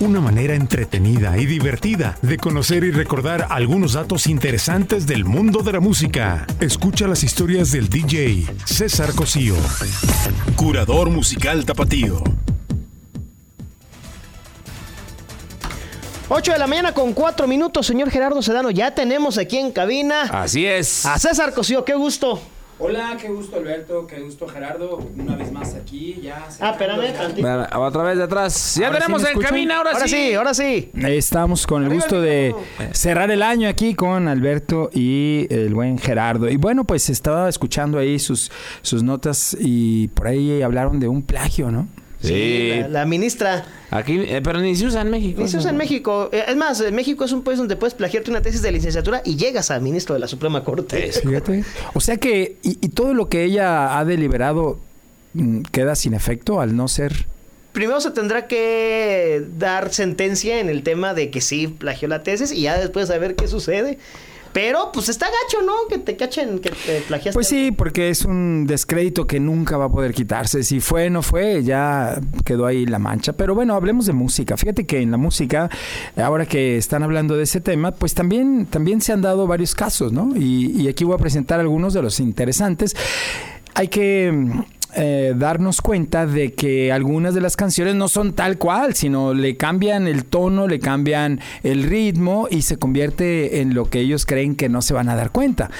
una manera entretenida y divertida de conocer y recordar algunos datos interesantes del mundo de la música. Escucha las historias del DJ César Cosío, curador musical tapatío. 8 de la mañana con 4 minutos, señor Gerardo Sedano. Ya tenemos aquí en cabina Así es. a César Cosío. Qué gusto. Hola, qué gusto Alberto, qué gusto Gerardo, una vez más aquí, ya. Ah, espérame, tantito. Otra vez de atrás. Ya Ahora sí tenemos me en cabina, ahora, Ahora sí, ahora sí. Estamos con el gusto de cerrar el año aquí con Alberto y el buen Gerardo. Y bueno, pues estaba escuchando ahí sus, sus notas y por ahí hablaron de un plagio, ¿no? Sí. La, la ministra. Aquí, eh, pero ni se usa en México. Eso es en México. Eh, Es más, eh, México es un país donde puedes plagiarte una tesis de licenciatura y llegas a ministro de la Suprema Corte. Fíjate. O sea que, y, y todo lo que ella ha deliberado mm, queda sin efecto al no ser. Primero se tendrá que dar sentencia en el tema de que sí plagió la tesis y ya después a ver qué sucede. Pero pues está gacho, ¿no? Que te cachen que te plagiaste. Pues sí, porque es un descrédito que nunca va a poder quitarse. Si fue, no fue, ya quedó ahí la mancha. Pero bueno, hablemos de música. Fíjate que en la música, ahora que están hablando de ese tema, pues también, también se han dado varios casos, ¿no? Y, y aquí voy a presentar algunos de los interesantes. Hay que eh, darnos cuenta de que algunas de las canciones no son tal cual, sino le cambian el tono, le cambian el ritmo y se convierte en lo que ellos creen que no se van a dar cuenta.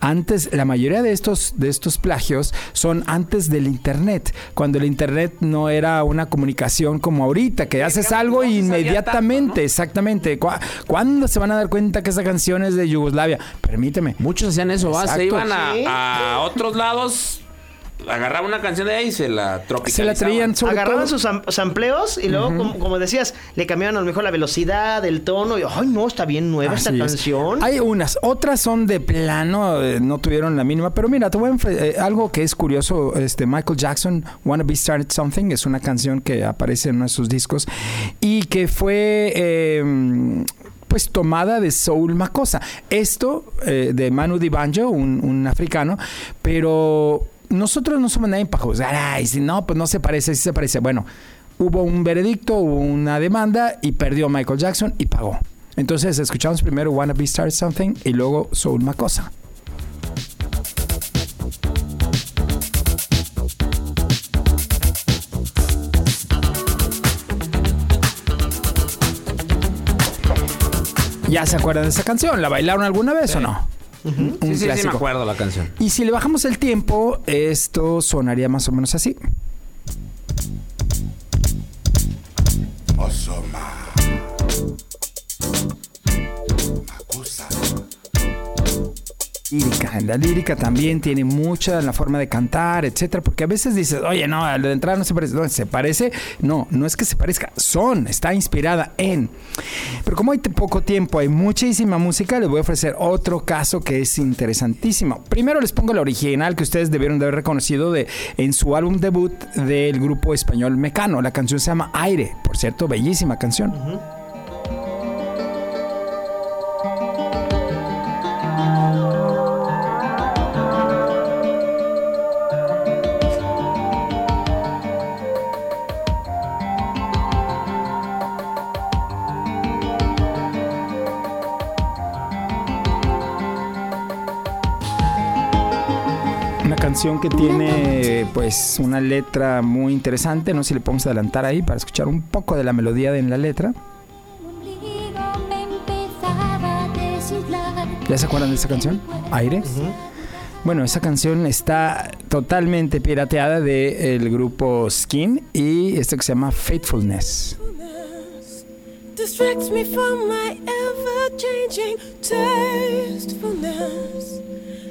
Antes, la mayoría de estos, de estos plagios son antes del internet, cuando el internet no era una comunicación como ahorita, que haces algo no inmediatamente, tanto, ¿no? exactamente. ¿Cu- ¿Cuándo se van a dar cuenta que esa canción es de Yugoslavia? Permíteme. Muchos hacían eso, ¿va? Se iban a, Sí. a otros lados, agarraban una canción de ahí y se la Se tropicalizaban. la traían sobre Agarraban todo- sus sam- sampleos y luego, como, como decías, le cambiaban a lo mejor la velocidad, el tono. Y, ay, no, está bien nueva esta Así es. canción. Hay unas, otras son de plano, eh, no tuvieron la mínima, pero mira, te voy a eh, algo que es curioso, este Michael Jackson, Wanna Be Started Something, es una canción que aparece en uno de sus discos y que fue eh, pues tomada de Soul Makossa. Esto eh, de Manu Dibanjo, un, un africano, pero nosotros no somos nadie para juzgar, ay, si no, pues no se parece, sí se parece. Bueno, hubo un veredicto, hubo una demanda y perdió Michael Jackson y pagó. Entonces escuchamos primero Wanna Be Start Something y luego Soul Makossa. ¿Ya se acuerdan de esa canción? ¿La bailaron alguna vez o no? Un Sí, sí, sí, me clásico. acuerdo la canción. Y si le bajamos el tiempo, esto sonaría más o menos así. La lírica también tiene mucha en la forma de cantar, etcétera, porque a veces dices, oye, no, al de entrada no se parece, no, se parece, no, no es que se parezca, son, está inspirada en. Pero como hay poco tiempo, hay muchísima música, les voy a ofrecer otro caso que es interesantísimo. Primero les pongo la original que ustedes debieron de haber reconocido de, en su álbum debut del grupo español Mecano. La canción se llama Aire, por cierto, bellísima canción. Canción que tiene pues una letra muy interesante, no sé si le podemos adelantar ahí para escuchar un poco de la melodía en la letra. ¿Ya se acuerdan de esa canción? Aire. Bueno, esa canción está totalmente pirateada del grupo Skin y esto que se llama Faithfulness. distracts me from my ever changing tastefulness.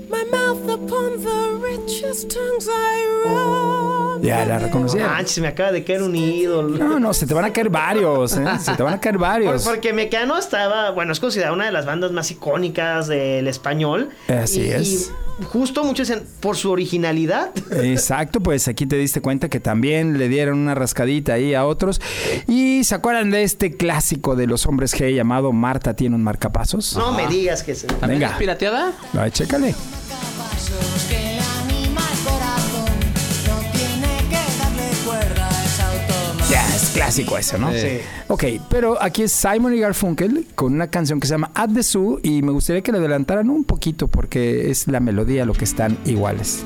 My mouth upon the richest tongues I run. Ya la reconocieron. Manches, me acaba de caer un ídolo. No, no, se te van a caer varios, ¿eh? Se te van a caer Por- varios. Porque Mecano estaba, bueno, es considerada una de las bandas más icónicas del español. Así Y- es. Y justo muchos dicen, por su originalidad. Exacto, pues aquí te diste cuenta que también le dieron una rascadita ahí a otros. Y se acuerdan de este clásico de los hombres G llamado Marta tiene un marcapasos. No me digas que se... ¿También Venga. es pirateada? Ay, chécale. Clásico eso, ¿no? Sí. Ok, pero aquí es Simon y Garfunkel con una canción que se llama At the Zoo y me gustaría que le adelantaran un poquito porque es la melodía lo que están iguales.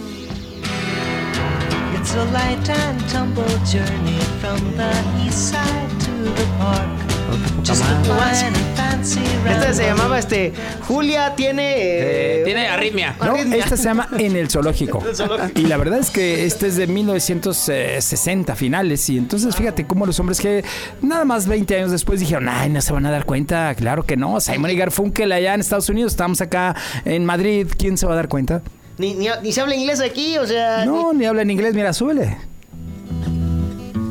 It's a light and tumble journey from the east side to the park. Just a fine and fancy Este se llamaba este Julia tiene eh, Eh, tiene arritmia. No, Arritmia. esta se llama En el Zoológico. El Zoológico. Y la verdad es que este es de 1960 finales. Y entonces fíjate cómo los hombres que nada más 20 años después dijeron, ay, no se van a dar cuenta. Claro que no. Simon y Garfunkel allá en Estados Unidos, estamos acá en Madrid. ¿Quién se va a dar cuenta? ni, ni, ni se habla inglés aquí, o sea, No, ni hablan inglés. Mira, súbele.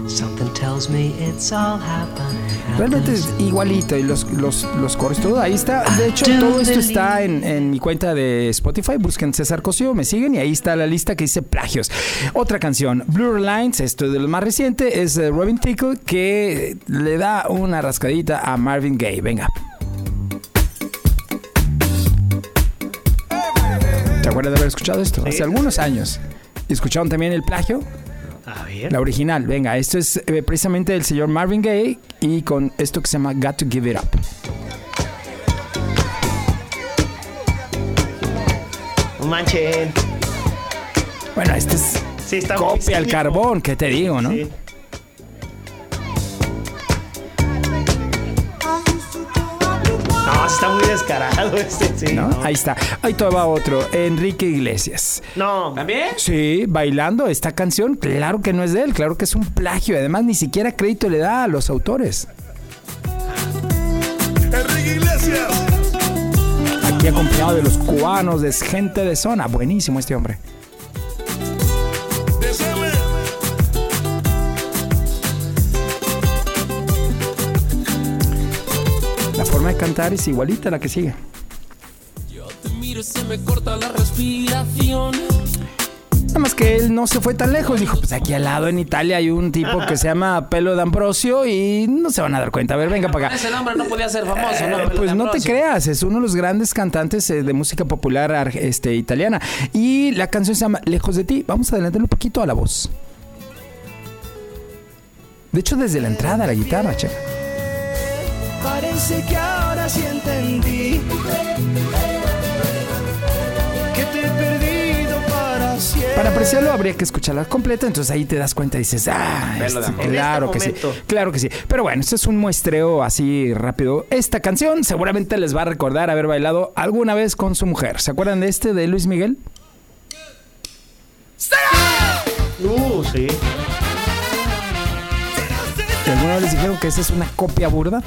Something tells me it's all happening. Realmente es igualito y los, los, los coros, todo ahí está. De hecho, todo esto está en, en mi cuenta de Spotify. Busquen César Cosío, me siguen y ahí está la lista que dice plagios. Otra canción, Blur Lines, esto es de lo más reciente, es de Robin Tickle que le da una rascadita a Marvin Gaye. Venga. ¿Te acuerdas de haber escuchado esto? Hace algunos años. ¿Y ¿Escucharon también el plagio? A ver. La original, venga, esto es eh, precisamente del señor Marvin Gaye y con esto que se llama Got to Give It Up. No manchen. Bueno, este es Sí, está muy copia al carbón, ¿qué te digo, no? Sí. Está muy descarado este, sí. ¿No? No, Ahí está. Ahí te va otro, Enrique Iglesias. No. ¿También? Sí, bailando esta canción, claro que no es de él, claro que es un plagio. Además, ni siquiera crédito le da a los autores. Enrique Iglesias. Aquí acompañado de los cubanos, de gente de zona. Buenísimo este hombre. Cantar es igualita a la que sigue. Miro, se me corta la respiración. Nada más que él no se fue tan lejos. Dijo, pues aquí al lado en Italia hay un tipo que se llama Pelo de Ambrosio y no se van a dar cuenta. A ver, venga para acá. Ese nombre no podía ser famoso, ¿no? Eh, pues no te creas, es uno de los grandes cantantes eh, de música popular ar- este, italiana. Y la canción se llama Lejos de ti. Vamos a adelantarle un poquito a la voz. De hecho, desde la entrada, la guitarra, che. Parece que ahora sí entendí que te he perdido para siempre. Para apreciarlo habría que escucharla completa, entonces ahí te das cuenta y dices, ah, este, claro que este sí, claro que sí. Pero bueno, este es un muestreo así rápido. Esta canción seguramente les va a recordar haber bailado alguna vez con su mujer. ¿Se acuerdan de este de Luis Miguel? Uh, sí. ¿Que alguna vez les dijeron que esa es una copia burda?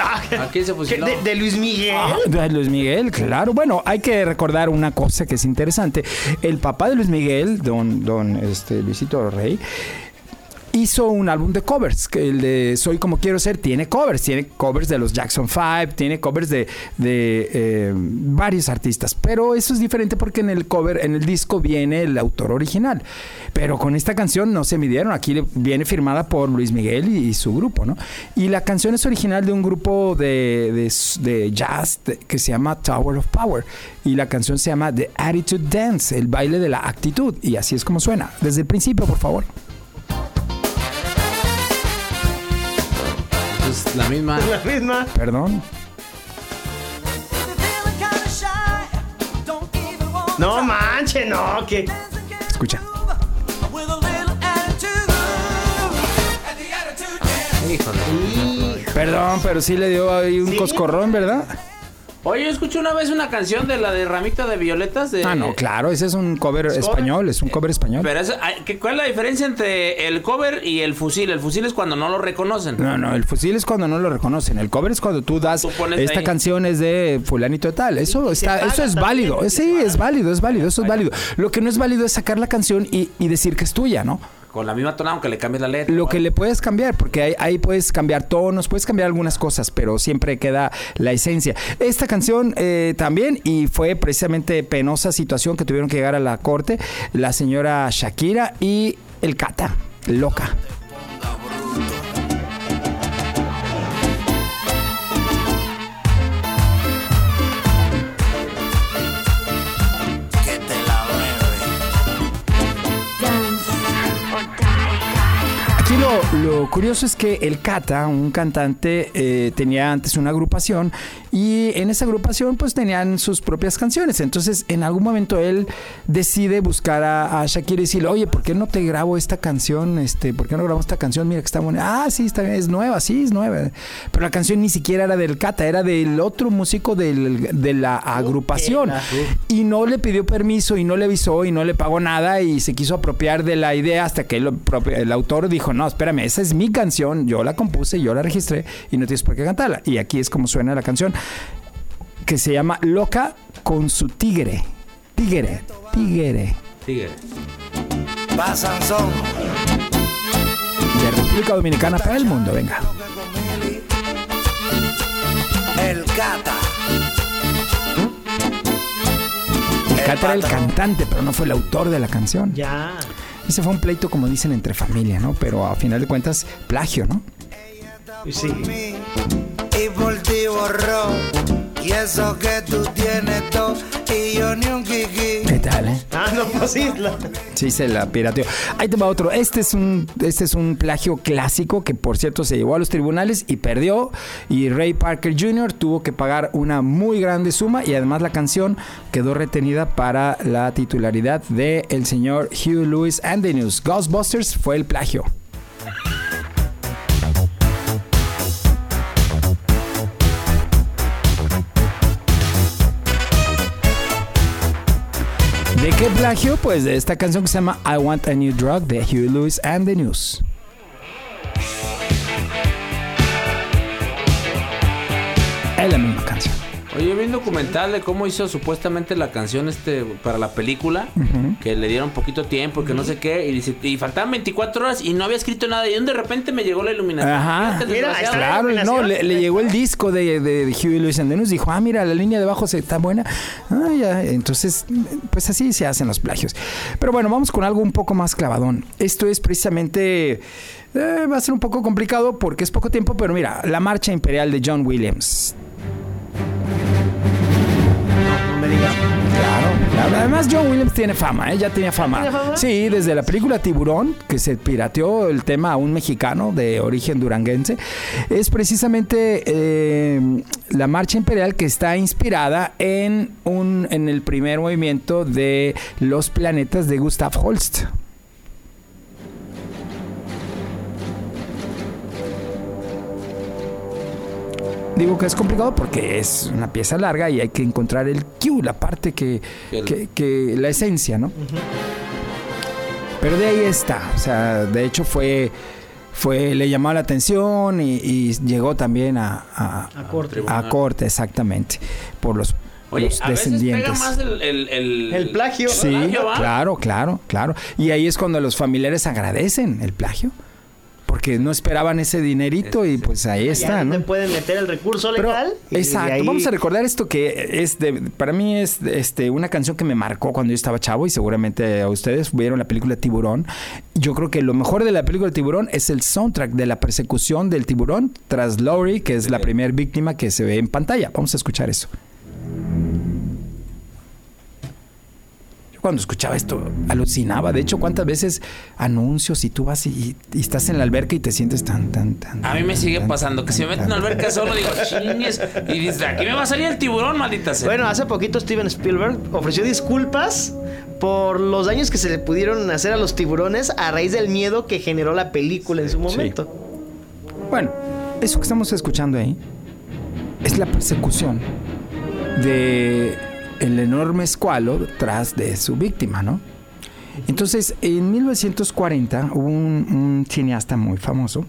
Ah, ¿A quién se fusiló? ¿De, de Luis Miguel? Ah, de Luis Miguel, claro. Bueno, hay que recordar una cosa que es interesante. El papá de Luis Miguel, don, don este, Luisito Rey, hizo un álbum de covers, que el de Soy como quiero ser, tiene covers, tiene covers de los Jackson 5, tiene covers de, de, eh, varios artistas, pero eso es diferente porque en el cover, en el disco viene el autor original, pero con esta canción no se midieron, aquí viene firmada por Luis Miguel y, y su grupo, ¿no? Y la canción es original de un grupo de, de de jazz que se llama Tower of Power y la canción se llama The Attitude Dance, el baile de la actitud, y así es como suena, desde el principio, por favor. La misma. La misma. Perdón. No manchen, no, que. Escucha. Híjole. Perdón, pero sí le dio ahí un Sí. coscorrón, ¿verdad? Oye, yo escuché una vez una canción de la de Ramita de Violetas de... Ah, no, claro, ese es un cover español, es un cover español. Pero eso, ay, ¿qué- ¿cuál es la diferencia entre el cover y el fusil? El fusil es cuando no lo reconocen. No, no, el fusil es cuando no lo reconocen. El cover es cuando tú das Tú esta ahí. canción es de fulanito tal. Eso y está, eso es válido. Sí, es válido, es válido, eso es válido. Lo que no es válido es sacar la canción y, y decir que es tuya, ¿no? Con la misma tonada, aunque le cambies la letra. Lo que le puedes cambiar, porque ahí, ahí puedes cambiar tonos, puedes cambiar algunas cosas, pero siempre queda la esencia. Esta canción eh, también, y fue precisamente penosa situación que tuvieron que llegar a la corte, la señora Shakira y el Cata, loca. Lo, curioso es que el Cata, un cantante, eh, tenía antes una agrupación y en esa agrupación pues tenían sus propias canciones. Entonces en algún momento él decide buscar a, a Shakira y decirle, oye, ¿por qué no te grabo esta canción? Este, ¿Por qué no grabamos esta canción? Mira que está buena. Ah, sí, está bien, es nueva, sí, es nueva. Pero la canción ni siquiera era del Cata, era del otro músico del- de la agrupación. Y no le pidió permiso y no le avisó y no le pagó nada y se quiso apropiar de la idea hasta que el, propio- el autor dijo, no, espérame, esa es mi canción, yo la compuse, yo la registré y no tienes por qué cantarla. Y aquí es como suena la canción, que se llama Loca con su tigre. Tigre, tigre. Tigre. Pasan son. De República Dominicana para el mundo, venga. El Cata. El Cata era el cantante, pero no fue el autor de la canción. Ya. Ese fue un pleito, como dicen, entre familia, ¿no? Pero a final de cuentas, plagio, ¿no? Sí. Borró. Y eso que tú tienes todo. Y yo ni un kiki. ¿Qué tal, eh? Ah, no, pues sí. la- Sí, se la pirateó. Ahí te va otro. Este es un, este es un plagio clásico que, por cierto, se llevó a los tribunales y perdió. Y Ray Parker Jr. tuvo que pagar una muy grande suma y además la canción quedó retenida para la titularidad de el señor Hugh Lewis and the News. Ghostbusters fue el plagio. ¿De qué plagio? Pues de esta canción que se llama I Want a New Drug de Huey Lewis and the News. Es la misma canción. Oye, vi un documental de cómo hizo supuestamente la canción este para la película, que le dieron poquito tiempo, que no sé qué, y, dice- y faltaban 24 horas y no había escrito nada, y de repente me llegó la iluminación. Ajá. Fíjate, Mira. Claro, no, le, le llegó el disco de, de, de Huey Lewis and News. Dijo, ah, mira, la línea de abajo se- está buena. Ah, ya. Entonces, pues así se hacen los plagios. Pero bueno, vamos con algo un poco más clavadón. Esto es precisamente. eh, va a ser un poco complicado porque es poco tiempo, pero mira, la marcha imperial de John Williams. Claro, claro. Además, John Williams tiene fama, ¿eh? ya tenía fama. ¿Tiene fama? Sí, desde la película Tiburón, que se pirateó el tema a un mexicano de origen duranguense, es precisamente eh, la marcha imperial que está inspirada en, un, en el primer movimiento de Los planetas de Gustav Holst. Digo que es complicado porque es una pieza larga y hay que encontrar el cue, la parte que, que, que- la esencia, ¿no? Pero de ahí está, o sea, de hecho fue, fue le llamó la atención y, y llegó también a, a, A corte. a corte, exactamente, por los, Oye, los a veces pega descendientes. más el... El, el, El plagio. Sí, plagio, claro, claro, claro. Y ahí es cuando los familiares agradecen el plagio, porque no esperaban ese dinerito y pues ahí está, no pueden meter el recurso Pero, legal. exacto. ahí- Vamos a recordar esto que es de, para mí es este una canción que me marcó cuando yo estaba chavo y seguramente a ustedes vieron la película Tiburón. Yo creo que lo mejor de la película Tiburón es el soundtrack de la persecución del tiburón tras Lowry, que es la primera víctima que se ve en pantalla. Vamos a escuchar eso. Cuando escuchaba esto alucinaba. De hecho, cuántas veces anuncios y tú vas y, y estás en la alberca y te sientes tan, tan, tan. A mí me sigue tan, pasando que si me meten en una alberca solo digo, chingues. Y dices, aquí me va a salir el tiburón, maldita sea. Bueno, hace poquito Steven Spielberg ofreció disculpas por los daños que se le pudieron hacer a los tiburones a raíz del miedo que generó la película en su momento. Bueno, eso que estamos escuchando ahí es la persecución de el enorme escualo tras de su víctima, ¿no? Entonces, en 1940 hubo un, cineasta muy famoso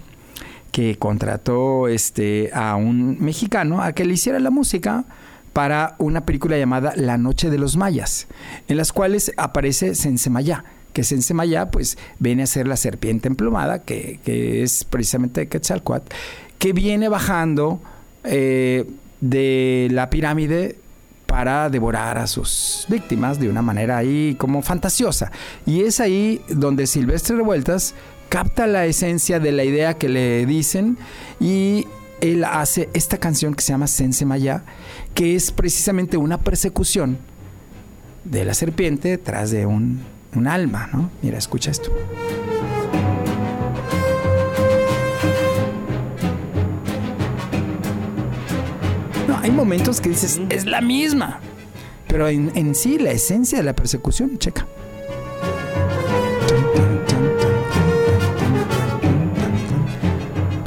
que contrató este, a un mexicano a que le hiciera la música para una película llamada La Noche de los Mayas, en las cuales aparece Sensemayá, que Sensemayá pues viene a ser la serpiente emplumada, que, que es precisamente Quetzalcoatl, que viene bajando eh, de la pirámide para devorar a sus víctimas de una manera ahí como fantasiosa. Y es ahí donde Silvestre Revueltas capta la esencia de la idea que le dicen y él hace esta canción que se llama Sense Maya, que es precisamente una persecución de la serpiente tras de un, un alma, ¿no? Mira, escucha esto. Hay momentos que dices, es la misma. Pero en, en sí, la esencia de la persecución, checa.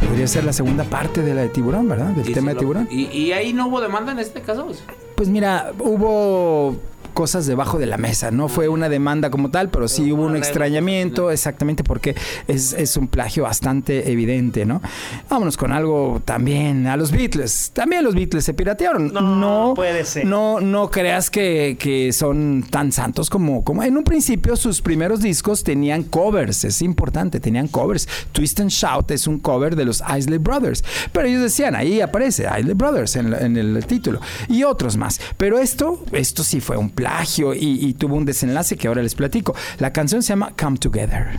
Podría ser la segunda parte de la de tiburón, ¿verdad? Del Y tema de tiburón. Y, y ahí no hubo demanda en este caso. sea. Pues mira, hubo cosas debajo de la mesa. No fue una demanda como tal, pero sí hubo un extrañamiento, exactamente porque es, es un plagio bastante evidente, ¿no? Vámonos con algo también a los Beatles. También los Beatles se piratearon. No, No, puede ser. No, no creas que, que son tan santos como, como. En un principio, sus primeros discos tenían covers, es importante, tenían covers. Twist and Shout es un cover de los Isley Brothers. Pero ellos decían, ahí aparece Isley Brothers en, en el título. Y otros más. Pero esto, esto sí fue un plagio y, y tuvo un desenlace que ahora les platico. La canción se llama Come Together.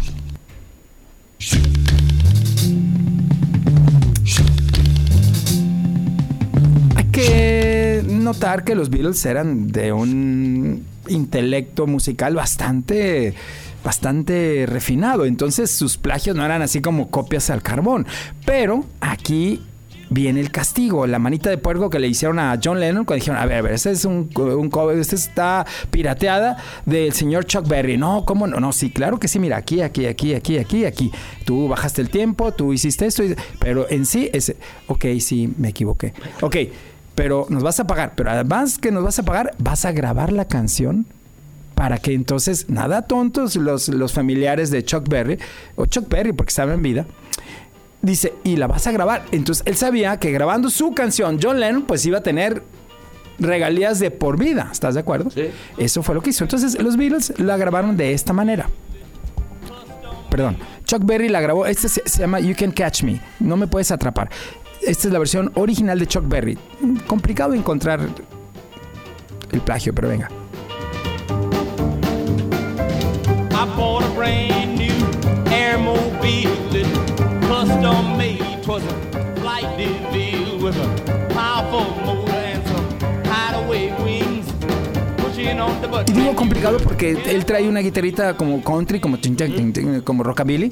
Hay que notar que los Beatles eran de un intelecto musical bastante bastante refinado, entonces sus plagios no eran así como copias al carbón, pero aquí viene el castigo, la manita de puerco que le hicieron a John Lennon cuando dijeron, a ver, a ver, este es un, un cover, este está pirateada del señor Chuck Berry. No, ¿cómo no? No, sí, claro que sí, mira, aquí, aquí, aquí, aquí, aquí, aquí. Tú bajaste el tiempo, tú hiciste esto, pero en sí, ese, ok, sí, me equivoqué. Ok, pero nos vas a pagar, pero además que nos vas a pagar, vas a grabar la canción para que entonces, nada tontos los, los familiares de Chuck Berry, o Chuck Berry porque estaba en vida, dice, y la vas a grabar. Entonces él sabía que grabando su canción, John Lennon, pues iba a tener regalías de por vida. ¿Estás de acuerdo? Sí. Eso fue lo que hizo. Entonces los Beatles la grabaron de esta manera. Perdón, Chuck Berry la grabó. Este se, se llama You Can Catch Me. No me puedes atrapar. Esta es la versión original de Chuck Berry. Complicado encontrar el plagio, pero venga. Y digo complicado porque él trae una guitarrita como country, como, tin, tin, tin, como rockabilly.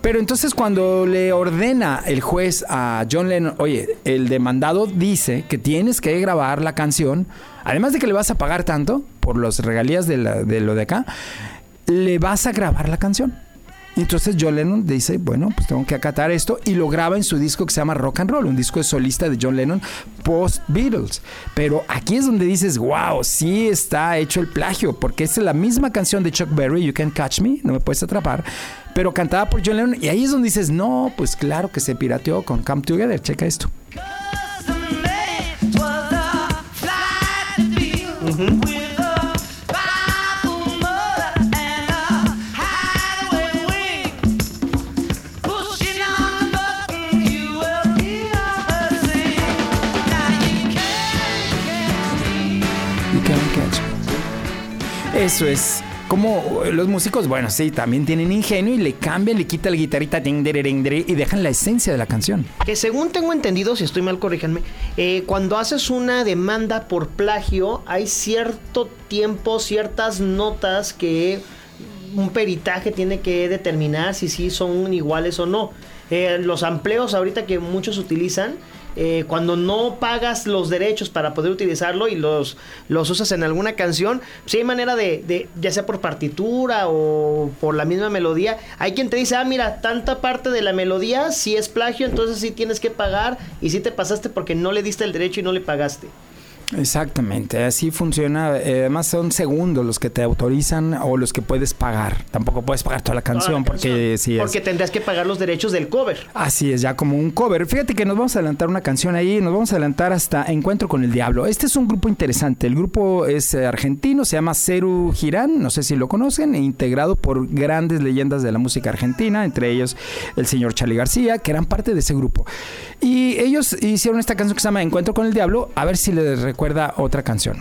Pero entonces cuando le ordena el juez a John Lennon, oye, el demandado dice que tienes que grabar la canción, además de que le vas a pagar tanto por las regalías de, la- de lo de acá, le vas a grabar la canción. Entonces John Lennon dice, bueno, pues tengo que acatar esto y lo graba en su disco que se llama Rock and Roll, un disco de solista de John Lennon post Beatles. Pero aquí es donde dices, wow, sí está hecho el plagio, porque es la misma canción de Chuck Berry, You Can Catch Me, no me puedes atrapar, pero cantada por John Lennon y ahí es donde dices, no, pues claro que se pirateó con Come Together, checa esto. Eso es. Como los músicos, bueno, sí, también tienen ingenio y le cambian, le quitan la guitarrita y dejan la esencia de la canción. Que según tengo entendido, si estoy mal, corríjanme, eh, cuando haces una demanda por plagio, hay cierto tiempo, ciertas notas que un peritaje tiene que determinar si sí son iguales o no. Eh, los empleos ahorita que muchos utilizan, eh, cuando no pagas los derechos para poder utilizarlo y los, los usas en alguna canción, si hay manera de, de, ya sea por partitura o por la misma melodía, hay quien te dice, ah, mira, tanta parte de la melodía sí es plagio, entonces sí tienes que pagar y sí te pasaste porque no le diste el derecho y no le pagaste. Exactamente, así funciona. Eh, además son segundos los que te autorizan o los que puedes pagar. Tampoco puedes pagar toda la canción Toda la porque canción, sí es. porque tendrás que pagar los derechos del cover. Así es, ya como un cover. Fíjate que nos vamos a adelantar una canción ahí, nos vamos a adelantar hasta Encuentro con el Diablo. Este es un grupo interesante. El grupo es eh, argentino, se llama Ceru Girán, no sé si lo conocen, e integrado por grandes leyendas de la música argentina, entre ellos el señor Charlie García, que eran parte de ese grupo. Y ellos hicieron esta canción que se llama Encuentro con el Diablo, a ver si les recuerda otra canción.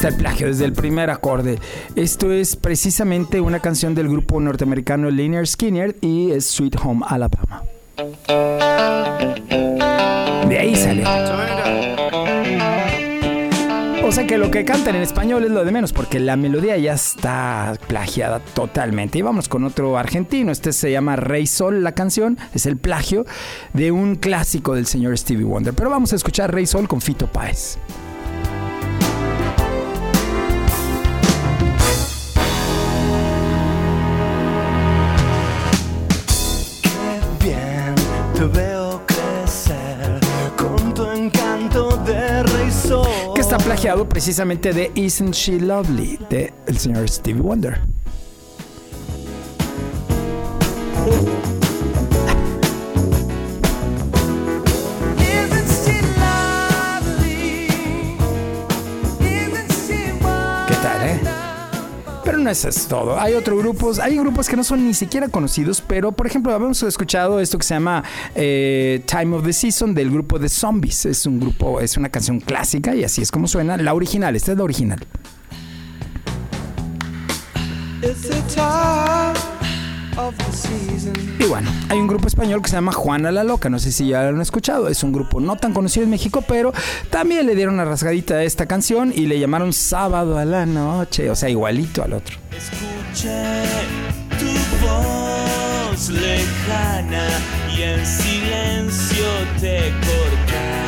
Está el plagio desde el primer acorde. Esto es precisamente una canción del grupo norteamericano Linear Skinner y es Sweet Home Alabama. De ahí salió. O sea que lo que cantan en español es lo de menos, porque la melodía ya está plagiada totalmente. Y vamos con otro argentino. Este se llama Rey Sol, la canción. Es el plagio de un clásico del señor Stevie Wonder. Pero vamos a escuchar Rey Sol con Fito Páez. Plagiado precisamente de Isn't She Lovely, de el señor Stevie Wonder. Eso es todo. Hay otros grupos, hay grupos que no son ni siquiera conocidos, pero por ejemplo, habíamos escuchado esto que se llama eh, Time of the Season del grupo de Zombies. Es un grupo, es una canción clásica y así es como suena. La original, esta es la original. Y bueno, hay un grupo español que se llama Juana la Loca, no sé si ya lo han escuchado, es un grupo no tan conocido en México, pero también le dieron una rasgadita a esta canción y le llamaron Sábado a la Noche, o sea, igualito al otro. Escuché tu voz lejana y en silencio te corté.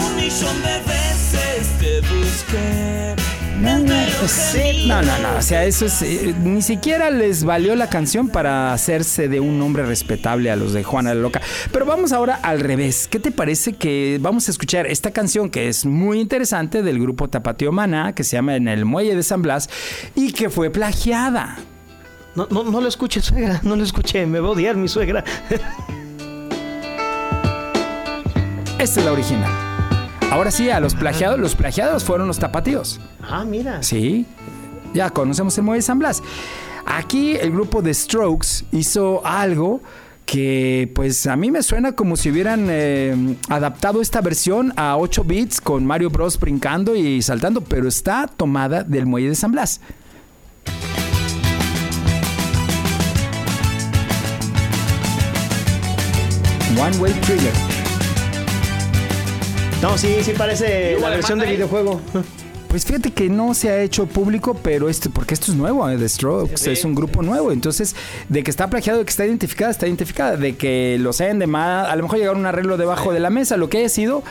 Un millón de veces te busqué. No, no, no, no, o sea, eso es, eh, ni siquiera les valió la canción para hacerse de un nombre respetable a los de Juana la Loca. Pero vamos ahora al revés. ¿Qué te parece que vamos a escuchar esta canción que es muy interesante del grupo Tapateo Maná, que se llama En el Muelle de San Blas y que fue plagiada? No, no, no lo escuché, suegra. No lo escuché. Me va a odiar mi suegra. Esta es la original. Ahora sí, a los plagiados, los plagiados fueron los tapatíos. Ah, mira. Sí, ya conocemos el Muelle de San Blas. Aquí el grupo de Strokes hizo algo que pues a mí me suena como si hubieran eh, adaptado esta versión a 8 bits con Mario Bros brincando y saltando, pero está tomada del Muelle de San Blas. One Way Trigger. No, sí, sí parece la versión del videojuego. Pues fíjate que no se ha hecho público, pero esto, porque esto es nuevo, eh, The Strokes, es un grupo nuevo. Entonces, de que está plagiado, de que está identificada, está identificada. De que los hayan de más, a lo mejor llegaron a un arreglo debajo de la mesa, lo que haya sido,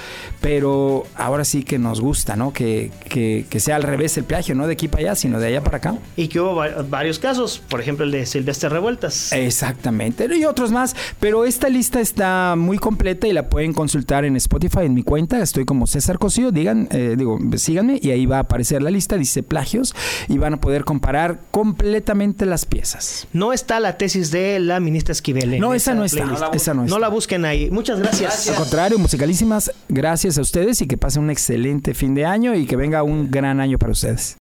pero ahora sí que nos gusta, ¿no? Que, que, que sea al revés el plagio, no de aquí para allá, sino de allá para acá. Y que hubo va- varios casos. Por ejemplo, el de Silvestre Revueltas. Exactamente, y otros más, pero esta lista está muy completa y la pueden consultar en Spotify, en mi cuenta, estoy como César Cosío, digan, eh, digo, síganme y ahí va a aparecer la lista, dice plagios y van a poder comparar completamente las piezas. No está la tesis de la ministra Esquivel. No, esa no está, playlist. esa no está. la busquen ahí. Muchas gracias. Al contrario, musicalísimas, gracias a ustedes y que pasen un excelente fin de año y que venga un gran año para ustedes.